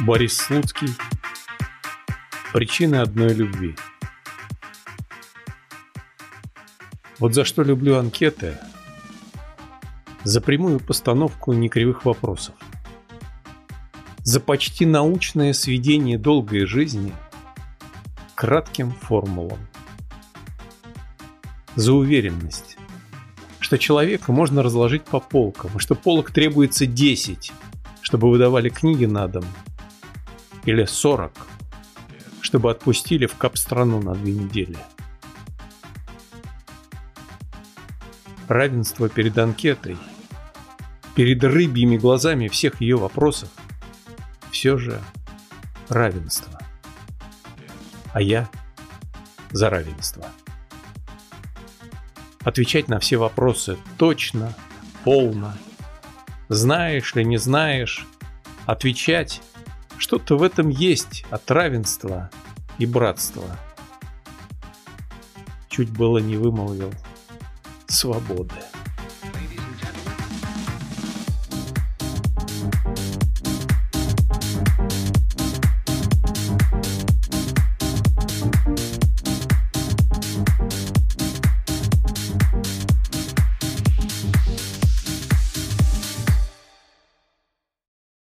Борис Слуцкий. Причины одной любви. Вот за что люблю анкеты. За прямую постановку некривых вопросов. За почти научное сведение долгой жизни кратким формулам. За уверенность, что человека можно разложить по полкам, и что полок требуется 10, чтобы выдавали книги на дом – или 40, чтобы отпустили в кап-страну на две недели. Равенство перед анкетой, перед рыбьими глазами всех ее вопросов, все же равенство. А я за равенство. Отвечать на все вопросы точно, полно. Знаешь ли, не знаешь, отвечать что-то в этом есть от равенства и братства. Чуть было не вымолвил свободы.